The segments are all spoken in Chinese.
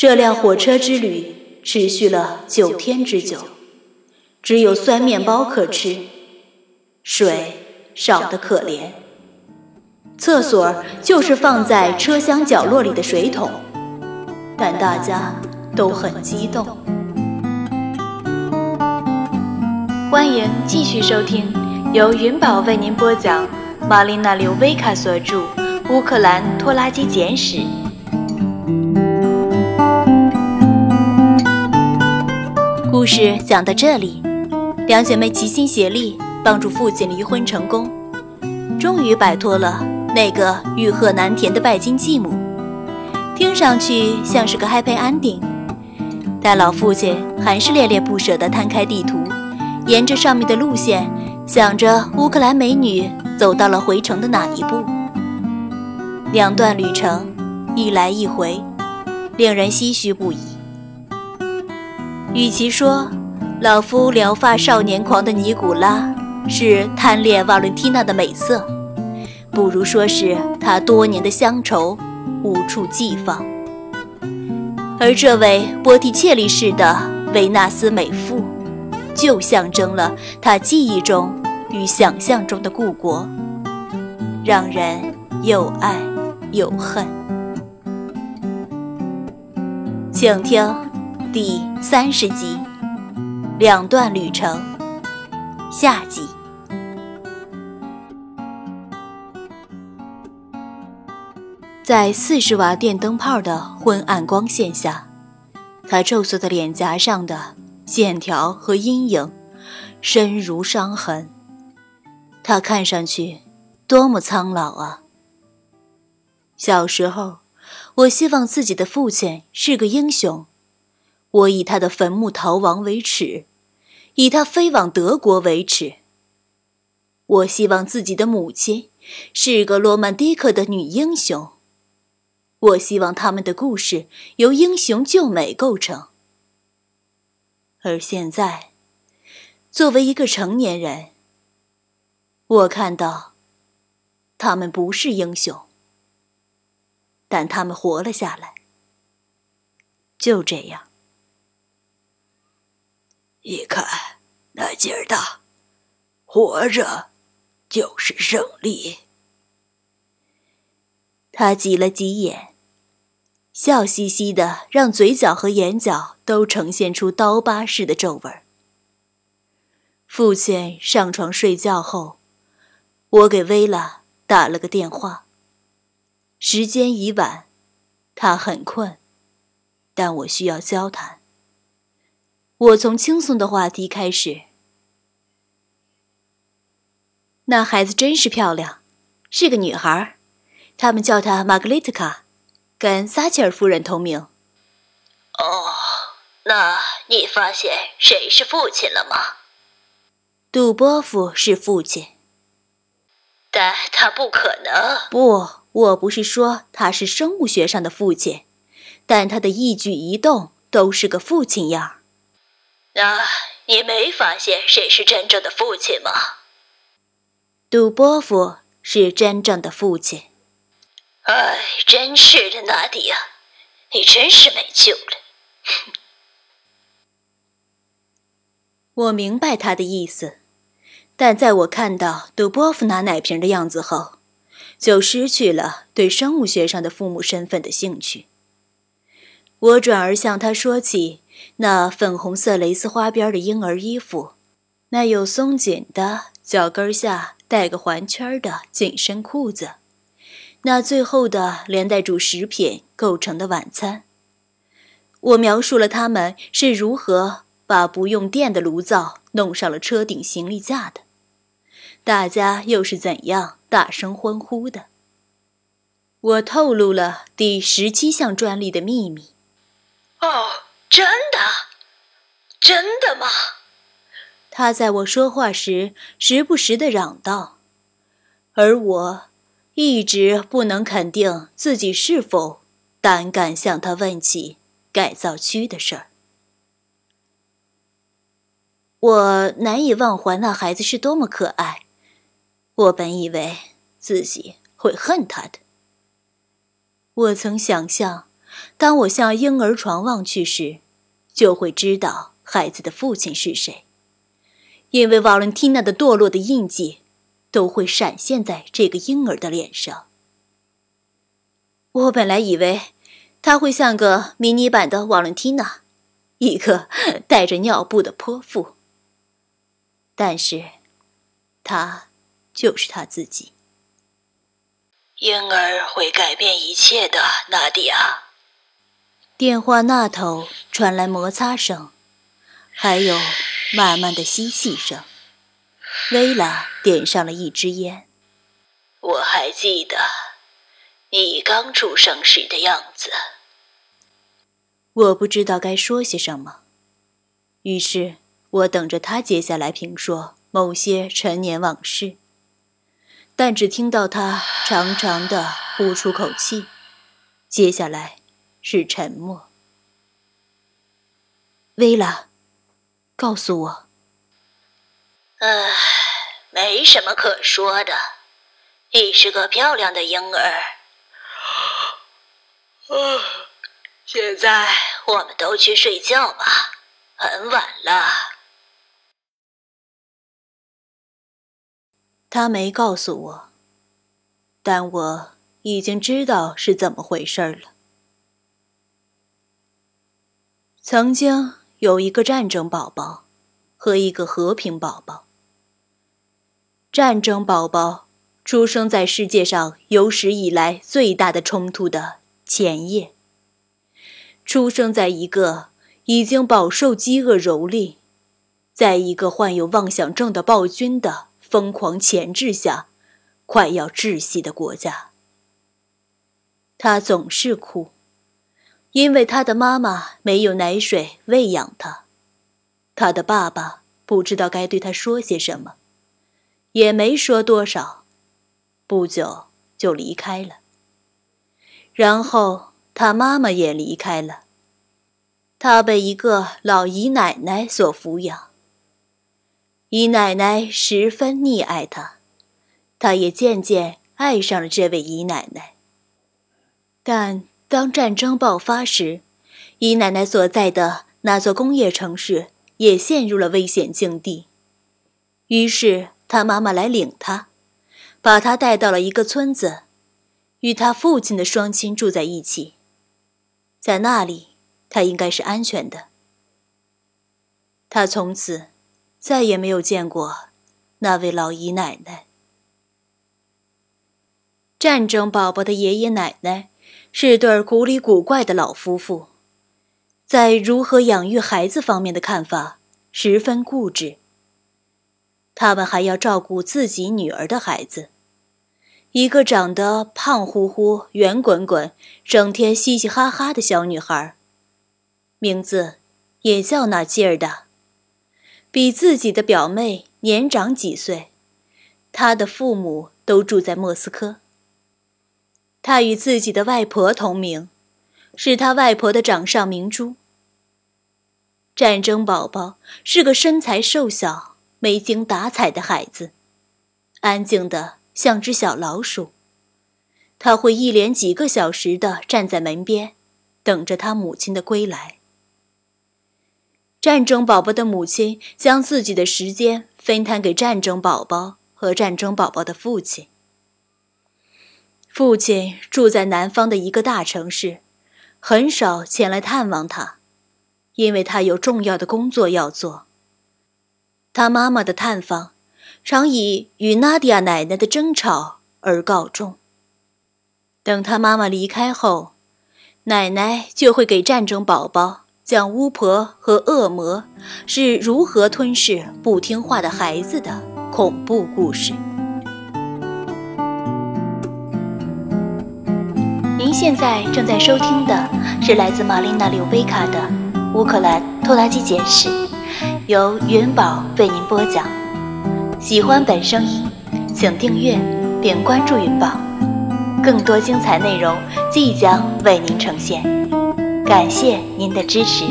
这辆火车之旅持续了九天之久，只有酸面包可吃，水少得可怜。厕所就是放在车厢角落里的水桶，但大家都很激动。欢迎继续收听，由云宝为您播讲，玛丽娜·刘维卡所著《乌克兰拖拉机简史》。故事讲到这里，两姐妹齐心协力帮助父亲离婚成功，终于摆脱了那个欲壑难填的拜金继母。听上去像是个 happy ending，但老父亲还是恋恋不舍地摊开地图，沿着上面的路线，想着乌克兰美女走到了回城的哪一步。两段旅程，一来一回，令人唏嘘不已。与其说老夫聊发少年狂的尼古拉是贪恋瓦伦蒂娜的美色，不如说是他多年的乡愁无处寄放。而这位波提切利式的维纳斯美妇，就象征了他记忆中与想象中的故国，让人又爱又恨。请听。第三十集，两段旅程，下集。在四十瓦电灯泡的昏暗光线下，他皱缩的脸颊上的线条和阴影深如伤痕。他看上去多么苍老啊！小时候，我希望自己的父亲是个英雄。我以他的坟墓逃亡为耻，以他飞往德国为耻。我希望自己的母亲是个罗曼蒂克的女英雄。我希望他们的故事由英雄救美构成。而现在，作为一个成年人，我看到，他们不是英雄，但他们活了下来。就这样。一看那劲儿大，活着就是胜利。他挤了挤眼，笑嘻嘻的，让嘴角和眼角都呈现出刀疤似的皱纹。父亲上床睡觉后，我给薇拉打了个电话。时间已晚，他很困，但我需要交谈。我从轻松的话题开始。那孩子真是漂亮，是个女孩，他们叫她玛格丽特卡，跟撒切尔夫人同名。哦，那你发现谁是父亲了吗？杜波夫是父亲，但他不可能。不，我不是说他是生物学上的父亲，但他的一举一动都是个父亲样。那你没发现谁是真正的父亲吗？杜波夫是真正的父亲。哎，真是的，纳迪亚，你真是没救了。我明白他的意思，但在我看到杜波夫拿奶瓶的样子后，就失去了对生物学上的父母身份的兴趣。我转而向他说起。那粉红色蕾丝花边的婴儿衣服，那有松紧的脚跟下带个环圈的紧身裤子，那最后的连带主食品构成的晚餐。我描述了他们是如何把不用电的炉灶弄上了车顶行李架的，大家又是怎样大声欢呼的。我透露了第十七项专利的秘密。哦。真的，真的吗？他在我说话时时不时的嚷道，而我一直不能肯定自己是否胆敢向他问起改造区的事儿。我难以忘怀那孩子是多么可爱，我本以为自己会恨他的。我曾想象。当我向婴儿床望去时，就会知道孩子的父亲是谁，因为瓦伦蒂娜的堕落的印记都会闪现在这个婴儿的脸上。我本来以为他会像个迷你版的瓦伦蒂娜，一个带着尿布的泼妇，但是，他就是他自己。婴儿会改变一切的，纳迪亚。电话那头传来摩擦声，还有慢慢的吸气声。薇拉点上了一支烟。我还记得你刚出生时的样子。我不知道该说些什么，于是我等着他接下来评说某些陈年往事。但只听到他长长的呼出口气，接下来是沉默。薇拉，告诉我。唉，没什么可说的，你是个漂亮的婴儿。现在我们都去睡觉吧，很晚了。他没告诉我，但我已经知道是怎么回事了。曾经有一个战争宝宝和一个和平宝宝。战争宝宝出生在世界上有史以来最大的冲突的前夜，出生在一个已经饱受饥饿蹂躏，在一个患有妄想症的暴君的。疯狂钳制下，快要窒息的国家。他总是哭，因为他的妈妈没有奶水喂养他，他的爸爸不知道该对他说些什么，也没说多少，不久就离开了。然后他妈妈也离开了，他被一个老姨奶奶所抚养。姨奶奶十分溺爱他，他也渐渐爱上了这位姨奶奶。但当战争爆发时，姨奶奶所在的那座工业城市也陷入了危险境地。于是，他妈妈来领他，把他带到了一个村子，与他父亲的双亲住在一起。在那里，他应该是安全的。他从此。再也没有见过那位老姨奶奶。战争宝宝的爷爷奶奶是对古里古怪的老夫妇，在如何养育孩子方面的看法十分固执。他们还要照顾自己女儿的孩子，一个长得胖乎乎、圆滚滚、整天嘻嘻哈哈的小女孩，名字也叫纳吉尔的。比自己的表妹年长几岁，他的父母都住在莫斯科。他与自己的外婆同名，是他外婆的掌上明珠。战争宝宝是个身材瘦小、没精打采的孩子，安静的像只小老鼠。他会一连几个小时的站在门边，等着他母亲的归来。战争宝宝的母亲将自己的时间分摊给战争宝宝和战争宝宝的父亲。父亲住在南方的一个大城市，很少前来探望他，因为他有重要的工作要做。他妈妈的探访常以与娜迪亚奶奶的争吵而告终。等他妈妈离开后，奶奶就会给战争宝宝。讲巫婆和恶魔是如何吞噬不听话的孩子的恐怖故事。现在正在收听的是来自玛丽娜·柳贝卡的《乌克兰拖拉机简史》，由云宝为您播讲。喜欢本声音，请订阅并关注云宝，更多精彩内容即将为您呈现。感谢您的支持。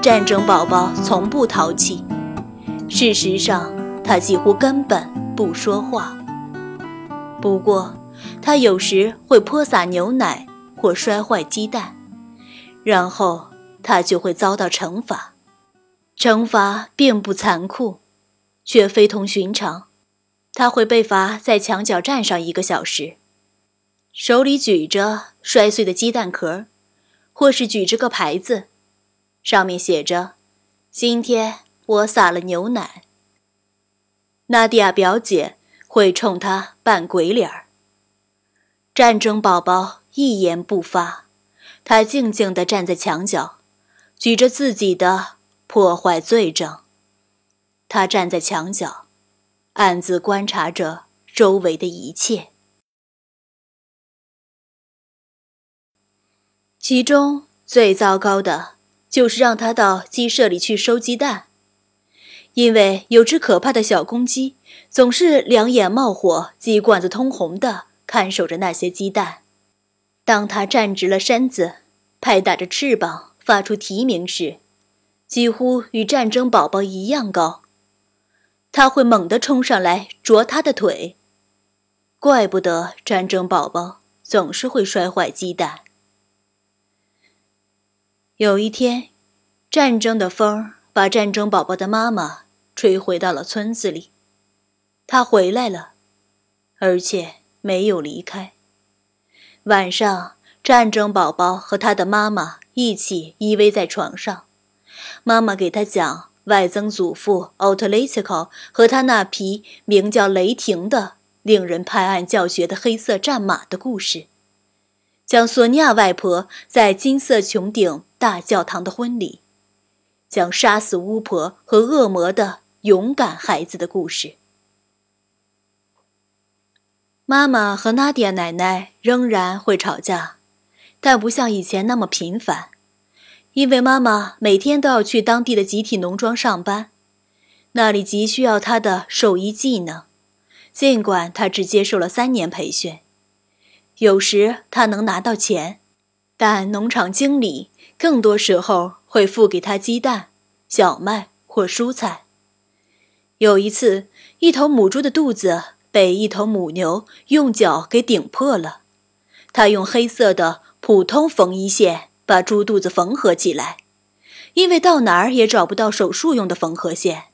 战争宝宝从不淘气，事实上，他几乎根本不说话。不过，他有时会泼洒牛奶或摔坏鸡蛋，然后他就会遭到惩罚。惩罚并不残酷，却非同寻常。他会被罚在墙角站上一个小时，手里举着摔碎的鸡蛋壳，或是举着个牌子，上面写着：“今天我洒了牛奶。”娜迪亚表姐会冲他扮鬼脸儿。战争宝宝一言不发，他静静地站在墙角，举着自己的破坏罪证。他站在墙角，暗自观察着周围的一切。其中最糟糕的就是让他到鸡舍里去收鸡蛋。因为有只可怕的小公鸡，总是两眼冒火、鸡冠子通红的看守着那些鸡蛋。当它站直了身子，拍打着翅膀，发出啼鸣时，几乎与战争宝宝一样高。它会猛地冲上来啄它的腿。怪不得战争宝宝总是会摔坏鸡蛋。有一天，战争的风把战争宝宝的妈妈。吹回到了村子里，他回来了，而且没有离开。晚上，战争宝宝和他的妈妈一起依偎在床上，妈妈给他讲外曾祖父奥特雷茨考和他那匹名叫雷霆的、令人拍案叫绝的黑色战马的故事，讲索尼娅外婆在金色穹顶大教堂的婚礼，讲杀死巫婆和恶魔的。勇敢孩子的故事。妈妈和娜迪亚奶奶仍然会吵架，但不像以前那么频繁，因为妈妈每天都要去当地的集体农庄上班，那里急需要她的兽医技能。尽管她只接受了三年培训，有时她能拿到钱，但农场经理更多时候会付给她鸡蛋、小麦或蔬菜。有一次，一头母猪的肚子被一头母牛用脚给顶破了。他用黑色的普通缝衣线把猪肚子缝合起来，因为到哪儿也找不到手术用的缝合线。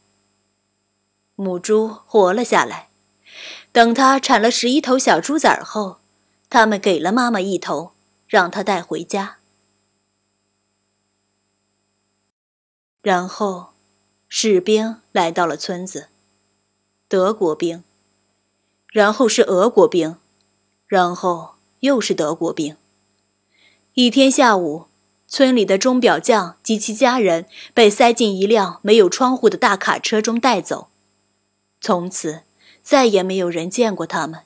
母猪活了下来。等它产了十一头小猪崽后，他们给了妈妈一头，让她带回家。然后。士兵来到了村子，德国兵，然后是俄国兵，然后又是德国兵。一天下午，村里的钟表匠及其家人被塞进一辆没有窗户的大卡车中带走，从此再也没有人见过他们。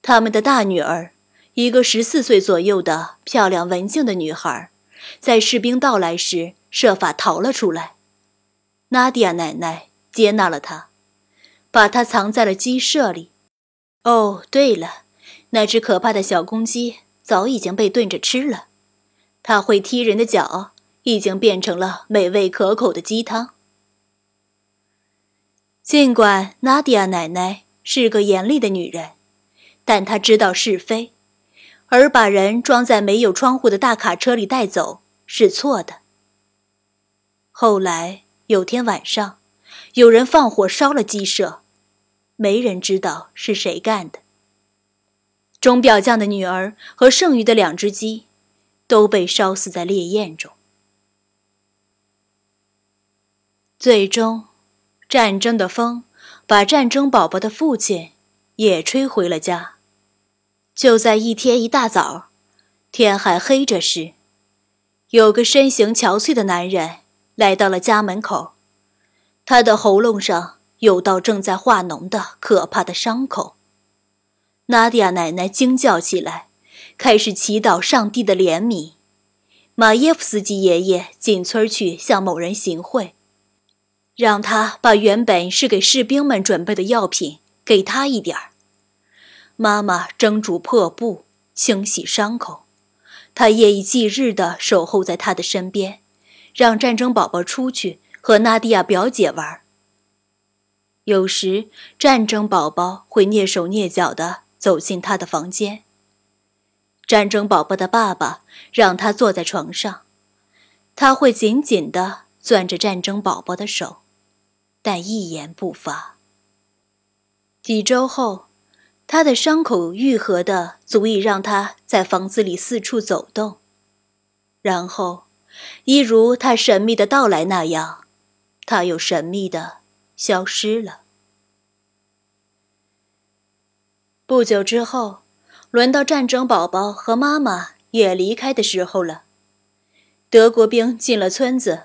他们的大女儿，一个十四岁左右的漂亮文静的女孩，在士兵到来时设法逃了出来。娜迪亚奶奶接纳了他，把他藏在了鸡舍里。哦，对了，那只可怕的小公鸡早已经被炖着吃了。它会踢人的脚，已经变成了美味可口的鸡汤。尽管娜迪亚奶奶是个严厉的女人，但她知道是非，而把人装在没有窗户的大卡车里带走是错的。后来。有天晚上，有人放火烧了鸡舍，没人知道是谁干的。钟表匠的女儿和剩余的两只鸡，都被烧死在烈焰中。最终，战争的风把战争宝宝的父亲也吹回了家。就在一天一大早，天还黑着时，有个身形憔悴的男人。来到了家门口，他的喉咙上有道正在化脓的可怕的伤口。娜迪亚奶奶惊叫起来，开始祈祷上帝的怜悯。马耶夫斯基爷爷进村去向某人行贿，让他把原本是给士兵们准备的药品给他一点儿。妈妈蒸煮破布，清洗伤口，他夜以继日地守候在他的身边。让战争宝宝出去和娜迪亚表姐玩。有时，战争宝宝会蹑手蹑脚地走进他的房间。战争宝宝的爸爸让他坐在床上，他会紧紧地攥着战争宝宝的手，但一言不发。几周后，他的伤口愈合的足以让他在房子里四处走动，然后，一如他神秘的到来那样，他又神秘的消失了。不久之后。轮到战争宝宝和妈妈也离开的时候了。德国兵进了村子，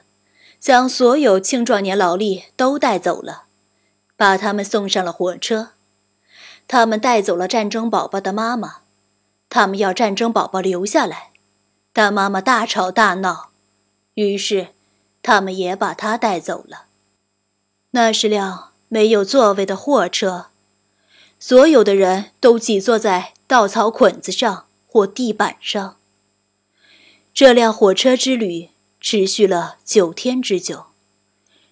将所有青壮年劳力都带走了，把他们送上了火车。他们带走了战争宝宝的妈妈，他们要战争宝宝留下来，但妈妈大吵大闹，于是他们也把他带走了。那是辆没有座位的货车，所有的人都挤坐在。稻草捆子上或地板上。这辆火车之旅持续了九天之久，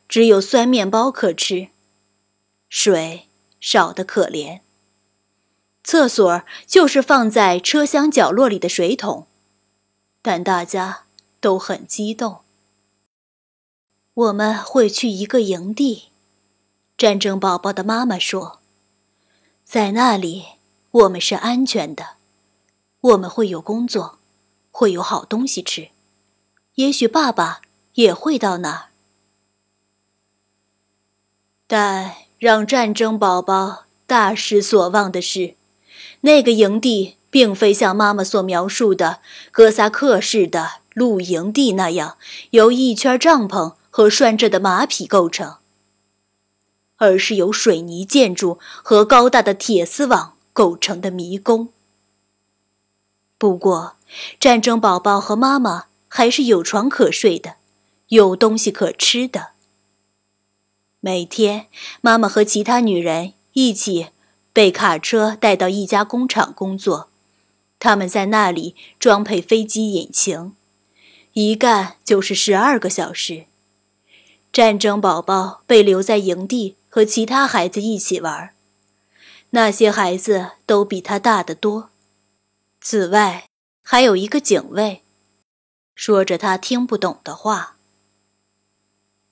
只有酸面包可吃，水少得可怜。厕所就是放在车厢角落里的水桶，但大家都很激动。我们会去一个营地，战争宝宝的妈妈说，在那里。我们是安全的，我们会有工作，会有好东西吃，也许爸爸也会到那儿。但让战争宝宝大失所望的是，那个营地并非像妈妈所描述的哥萨克式的露营地那样由一圈帐篷和拴着的马匹构成，而是由水泥建筑和高大的铁丝网。构成的迷宫。不过，战争宝宝和妈妈还是有床可睡的，有东西可吃的。每天，妈妈和其他女人一起被卡车带到一家工厂工作，他们在那里装配飞机引擎，一干就是十二个小时。战争宝宝被留在营地和其他孩子一起玩。那些孩子都比他大得多，此外还有一个警卫，说着他听不懂的话。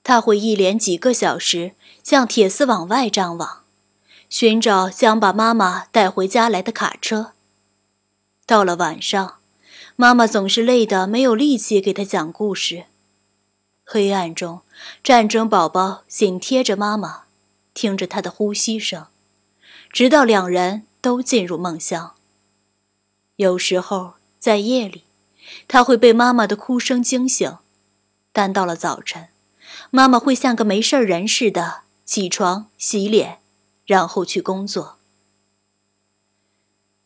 他会一连几个小时向铁丝网外张望，寻找将把妈妈带回家来的卡车。到了晚上，妈妈总是累得没有力气给他讲故事。黑暗中，战争宝宝紧贴着妈妈，听着她的呼吸声。直到两人都进入梦乡。有时候在夜里，他会被妈妈的哭声惊醒，但到了早晨，妈妈会像个没事人似的起床、洗脸，然后去工作。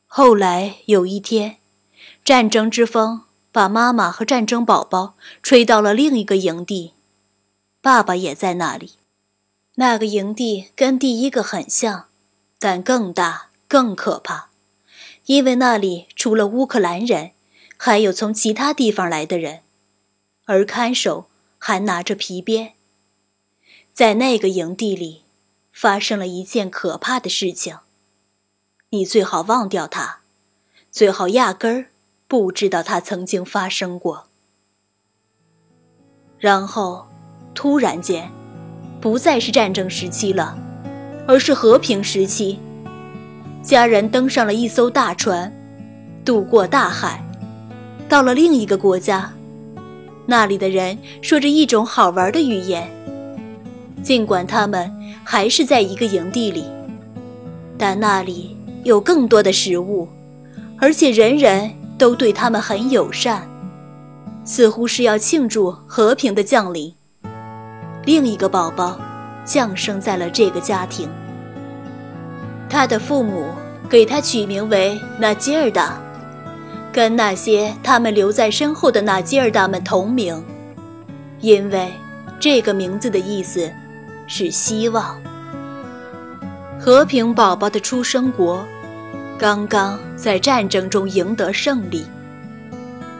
后来有一天，战争之风把妈妈和战争宝宝吹到了另一个营地，爸爸也在那里。那个营地跟第一个很像。但更大、更可怕，因为那里除了乌克兰人，还有从其他地方来的人，而看守还拿着皮鞭。在那个营地里，发生了一件可怕的事情。你最好忘掉它，最好压根儿不知道它曾经发生过。然后，突然间，不再是战争时期了。而是和平时期，家人登上了一艘大船，渡过大海，到了另一个国家。那里的人说着一种好玩的语言，尽管他们还是在一个营地里，但那里有更多的食物，而且人人都对他们很友善，似乎是要庆祝和平的降临。另一个宝宝。降生在了这个家庭。他的父母给他取名为纳吉尔达，跟那些他们留在身后的纳吉尔达们同名，因为这个名字的意思是希望。和平宝宝的出生国刚刚在战争中赢得胜利，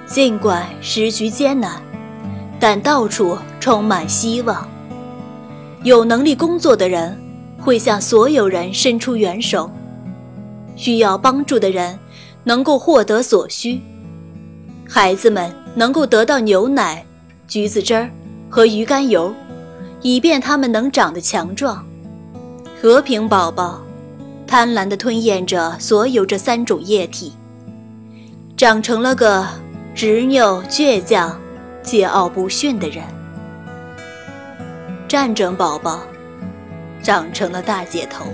尽管时局艰难，但到处充满希望。有能力工作的人会向所有人伸出援手，需要帮助的人能够获得所需，孩子们能够得到牛奶、橘子汁儿和鱼肝油，以便他们能长得强壮。和平宝宝贪婪地吞咽着所有这三种液体，长成了个执拗、倔强、桀骜不驯的人。战争宝宝长成了大姐头。